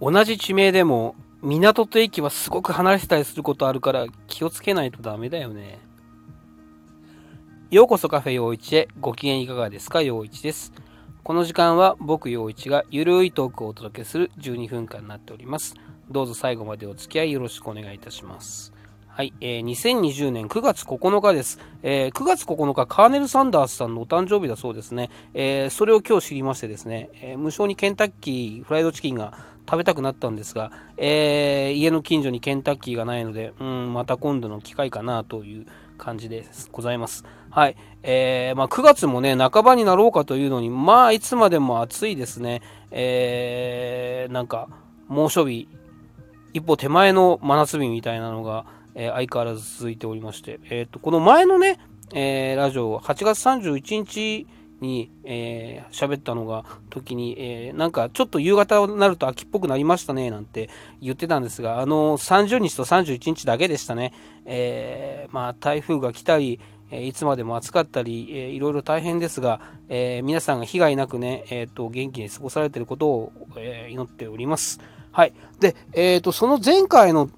同じ地名でも港と駅はすごく離れてたりすることあるから気をつけないとダメだよね。ようこそカフェ陽一へご機嫌いかがですか？陽一です。この時間は僕陽一がゆるいトークをお届けする12分間になっております。どうぞ最後までお付き合いよろしくお願いいたします。はい、えー、2020年9月9日です、えー、9月9日、カーネル・サンダースさんのお誕生日だそうですね。えー、それを今日知りましてですね、えー、無償にケンタッキーフライドチキンが食べたくなったんですが、えー、家の近所にケンタッキーがないので、うん、また今度の機会かなという感じでございます。はい。えー、まあ、9月もね、半ばになろうかというのに、まあ、いつまでも暑いですね。えー、なんか、猛暑日、一歩手前の真夏日みたいなのが、えー、相変わらず続いておりまして、えっ、と、この前のね、えー、ラジオ、8月31日に、えー、喋ったのが、時に、えー、なんかちょっと夕方になると秋っぽくなりましたね、なんて言ってたんですが、あの、30日と31日だけでしたね。えー、まあ、台風が来たり、いつまでも暑かったり、えー、いろいろ大変ですが、えー、皆さんが被害なくね、えーと、元気に過ごされていることを、えー、祈っております。はい。で、えっ、と、その前回の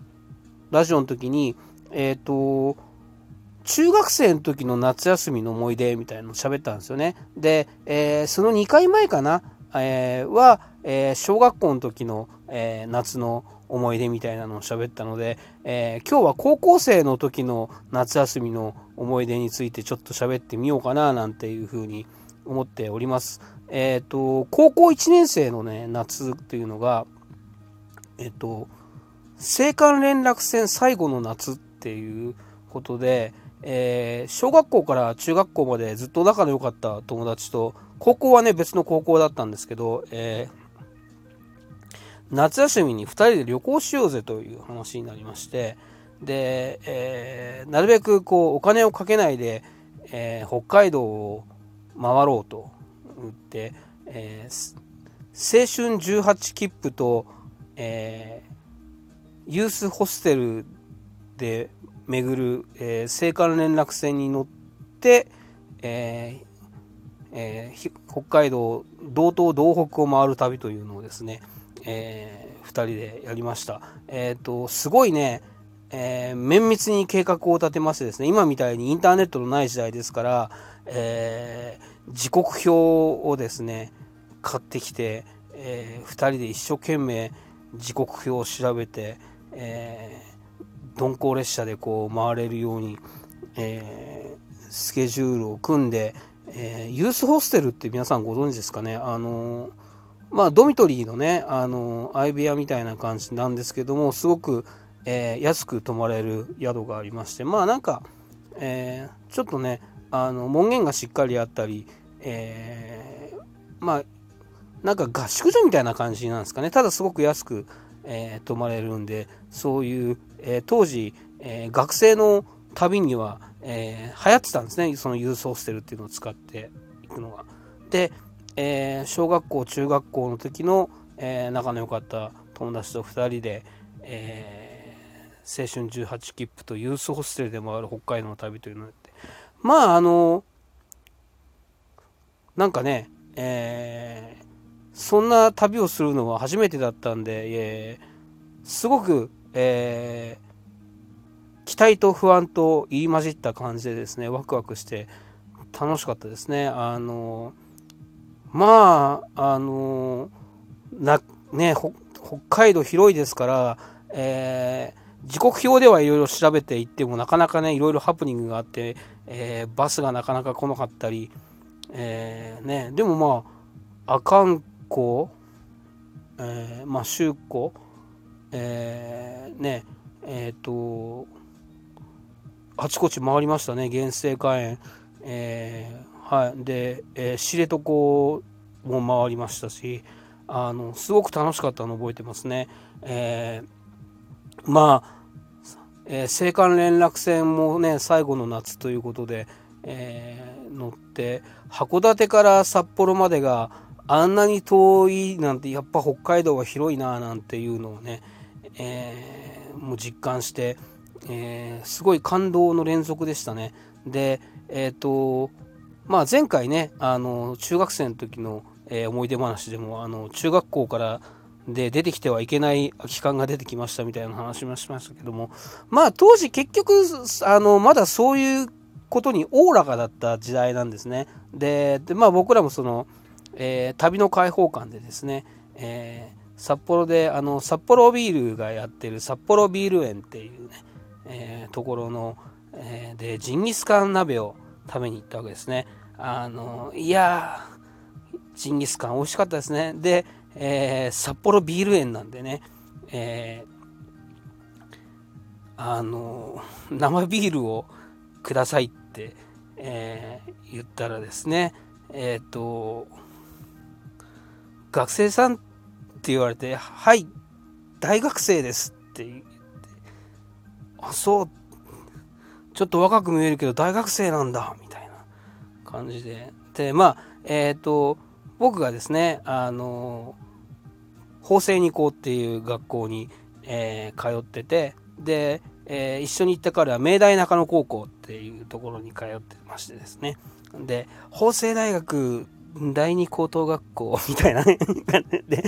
ラジオの時に、え、ー、と、中学生の時の夏休みの思い出みたいなのを喋ったんですよね。で、えー、その2回前かな、えー、は、え小学校の時の、え夏の思い出みたいなのを喋ったので、え今日は高校生の時の夏休みの思い出についてちょっと喋ってみようかななんていうふうに思っております。えっ、と、高校1年生のね、夏っていうのが、えっ、と、青函連絡船最後の夏っていうことで、えー、小学校から中学校までずっと仲の良かった友達と、高校はね、別の高校だったんですけど、えー、夏休みに2人で旅行しようぜという話になりまして、で、えー、なるべくこう、お金をかけないで、え北海道を回ろうと言って、え青春18切符と、えユースホステルで巡る、えー、青函連絡船に乗って、えーえー、北海道道東道北を回る旅というのをですね、えー、2人でやりました。えっ、ー、とすごいね、えー、綿密に計画を立てましてですね今みたいにインターネットのない時代ですから、えー、時刻表をですね買ってきて、えー、2人で一生懸命時刻表を調べて、えー、鈍行列車でこう回れるように、えー、スケジュールを組んで、えー、ユースホステルって皆さんご存知ですかね？あのまあドミトリーのねあの相部屋みたいな感じなんですけどもすごく、えー、安く泊まれる宿がありましてまあなんか、えー、ちょっとねあの門限がしっかりあったり、えー、まあなんか合宿所みたいな感じなんですかね。ただすごく安くえー、泊まれるんでそういう、えー、当時、えー、学生の旅には、え流行ってたんですねそのユースホステルっていうのを使っていくのが。で、え小学校中学校の時の、え仲の良かった友達と2人で、え青春18切符とユースホステルで回る北海道の旅というのをやってまああのなんかね、えー、そんな旅をするのは初めてだったんで、えー、すごく、えー、期待と不安と言い混じった感じでですねワクワクして楽しかったですね。あのまああのなね北海道広いですから、えー、時刻表ではいろいろ調べていってもなかなかねいろいろハプニングがあって、えー、バスがなかなか来なかったり、えー、ね、でもまああかん校、え、まあ、えー、ねえっ、ー、とあちこち回りましたね原生花園、えー、はい。で、え、知床も回りましたしあのすごく楽しかったの覚えてますね、えー、まあ、え、青函連絡船もね最後の夏ということで、え、乗って函館から札幌までがあんなに遠いなんてやっぱ北海道は広いななんていうのをね、えー、もう実感して、えー、すごい感動の連続でしたね。で、えっ、ー、と、まあ前回ね、あの、中学生の時の、え、思い出話でも、あの、中学校からで出てきてはいけない空き缶が出てきましたみたいな話もしましたけどもまあ当時結局あのまだそういうことにおおらかだった時代なんですねでまあ僕らもその、えー、旅の開放感でですね、えー、札幌であの札幌ビールがやってる札幌ビール園っていうね、えー、ところの、えでジンギスカン鍋を食べに行ったわけですね。あのいやジンギスカン美味しかったですね。でえー、札幌ビール園なんでね、えー、あの生ビールをくださいって、えー、言ったらですねえっ、と学生さんって言われて「はい大学生です」って言って「あそうちょっと若く見えるけど大学生なんだ」みたいな感じで。でまあえっ、と僕がですねあの法政二高っていう学校に、えー、通っててで、えー、一緒に行った彼は明大中野高校っていうところに通ってましてですね。で法政大学第二高等学校みたいなね で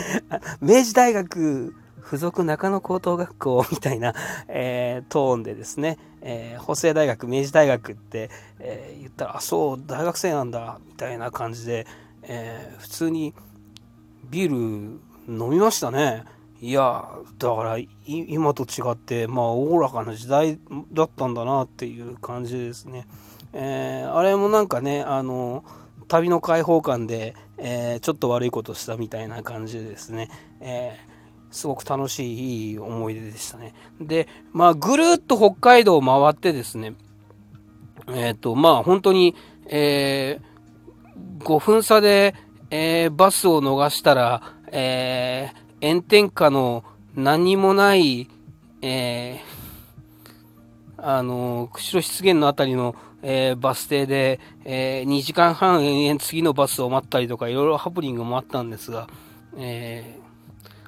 明治大学附属中野高等学校みたいな、えー、トーンでですね、えー、法政大学明治大学って、えー、言ったらあそう大学生なんだみたいな感じで、え普通にビール飲みましたね。いや、だから今と違って、まあ、おおらかな時代だったんだなっていう感じですね。えー、あれもなんかね、あの、旅の開放感で、えー、ちょっと悪いことしたみたいな感じでですね、えー、すごく楽しいいい思い出でしたね。で、まあ、ぐるっと北海道を回ってですね、えっ、と、まあ、本当に、え5分差で、えバスを逃したら、えー、炎天下の何もない、えー、あの、釧路湿原のあたりの、えー、バス停で、えー、2時間半延々次のバスを待ったりとか、いろいろハプニングもあったんですが、えー、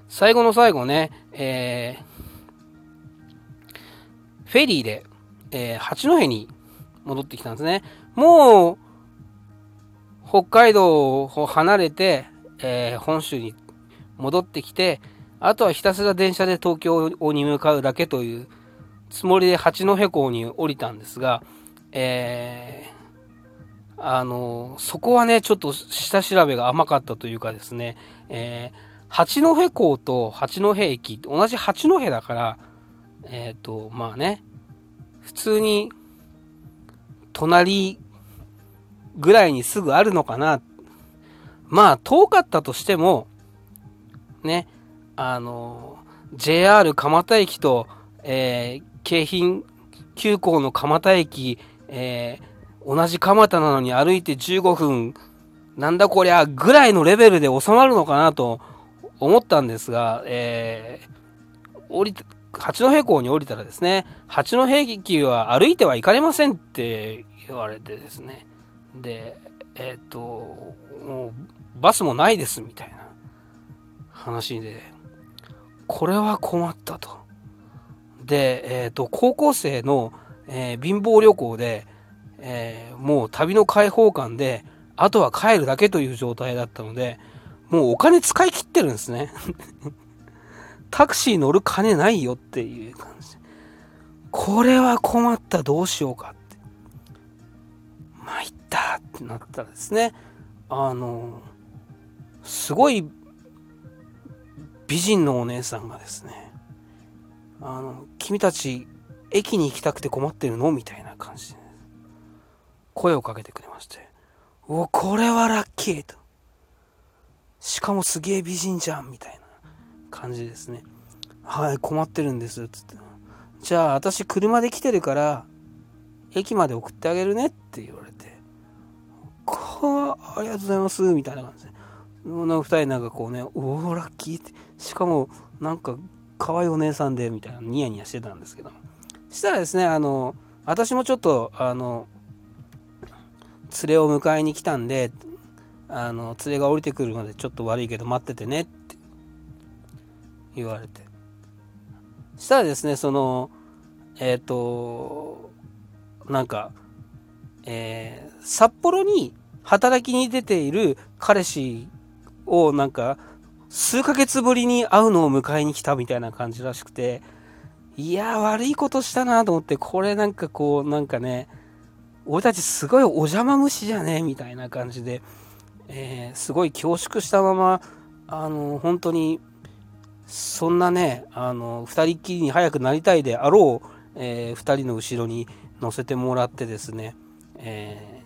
最後の最後ね、えー、フェリーで、えー、八戸に戻ってきたんですね。もう、北海道を離れて、えー、本州に戻ってきて、あとはひたすら電車で東京に向かうだけというつもりで八戸港に降りたんですが、えー、あの、そこはね、ちょっと下調べが甘かったというかですね、えー、八戸港と八戸駅、同じ八戸だから、えっ、ー、と、まあね、普通に、隣ぐらいにすぐあるのかな。まあ、遠かったとしても、ね、あの、JR 蒲田駅と、えー、京浜急行の蒲田駅、えー、同じ蒲田なのに歩いて15分、なんだこりゃ、ぐらいのレベルで収まるのかなと思ったんですが、えー、降り八戸港に降りたらですね、八戸駅は歩いてはいかれませんって言われてですね、で、えっ、と、もうバスもないですみたいな。話で、これは困ったと。で、えっ、と、高校生の、えー、貧乏旅行で、えー、もう旅の開放感で、あとは帰るだけという状態だったので、もうお金使い切ってるんですね。タクシー乗る金ないよっていう感じ。これは困った、どうしようかって。参ったってなったらですね、あの、すごい美人のお姉さんがですね、あの、君たち、駅に行きたくて困ってるの？みたいな感じで、声をかけてくれまして、お、これはラッキーと。しかもすげえ美人じゃんみたいな感じですね。はい、困ってるんです、つって。じゃあ、私車で来てるから、駅まで送ってあげるねって言われて、ありがとうございます、みたいな感じで。の二人なんかこうね、おお、ラッキーって、しかもなんか可愛いお姉さんで、みたいなニヤニヤしてたんですけど。したらですね、あの、私もちょっと、あの、連れを迎えに来たんで、あの、連れが降りてくるまでちょっと悪いけど待っててねって言われて。したらですね、その、えっ、ー、と、なんか、えー、札幌に働きに出ている彼氏をなんか数ヶ月ぶりに会うのを迎えに来たみたいな感じらしくて、いや悪いことしたなと思って、これなんかこう、なんかね、俺たちすごいお邪魔虫じゃねえみたいな感じで、えー、すごい恐縮したまま、あの、本当に、そんなね、あの、二人っきりに早くなりたいであろう、えー、二人の後ろに乗せてもらってですね、え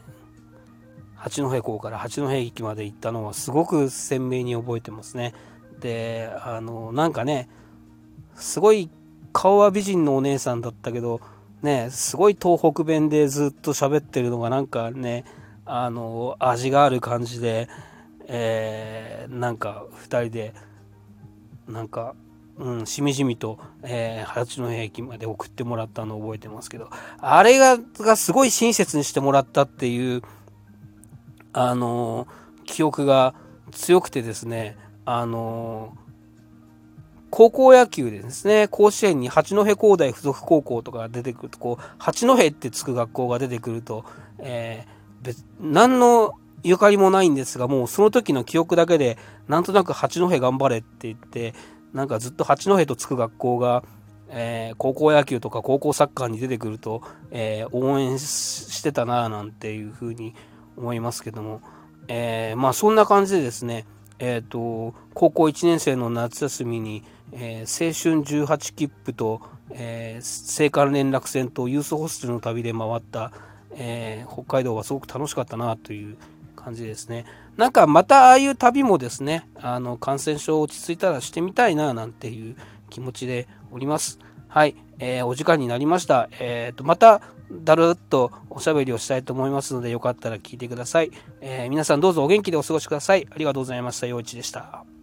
ー、八戸港から八戸駅まで行ったのはすごく鮮明に覚えてますね。で、あの、なんかね、すごい顔は美人のお姉さんだったけど、ね、すごい東北弁でずっと喋ってるのがなんかね、あの、味がある感じで、えー、なんか2人で、なんか、うん、しみじみと、えー、八戸駅まで送ってもらったのを覚えてますけど、あれが、がすごい親切にしてもらったっていう、あの記憶が強くてですね、あの高校野球でですね、甲子園に八戸工大附属高校とか出てくると、こう、八戸ってつく学校が出てくると、えー、別、何のゆかりもないんですが、もうその時の記憶だけで、なんとなく八戸頑張れって言って、なんかずっと八戸とつく学校が、えー、高校野球とか高校サッカーに出てくると、えー、応援してたなぁなんていうふうに思いますけども、えー、まあそんな感じでですね、えっ、と、高校1年生の夏休みに、えー、青春18切符と、えー、青函連絡船とユースホステルの旅で回った、えー、北海道はすごく楽しかったなという感じですね。なんかまたああいう旅もですね、あの感染症落ち着いたらしてみたいななんていう気持ちでおります。はい、えー、お時間になりました。えー、とまただるっとおしゃべりをしたいと思いますので、よかったら聞いてください。えー、皆さんどうぞお元気でお過ごしください。ありがとうございました。陽一でした。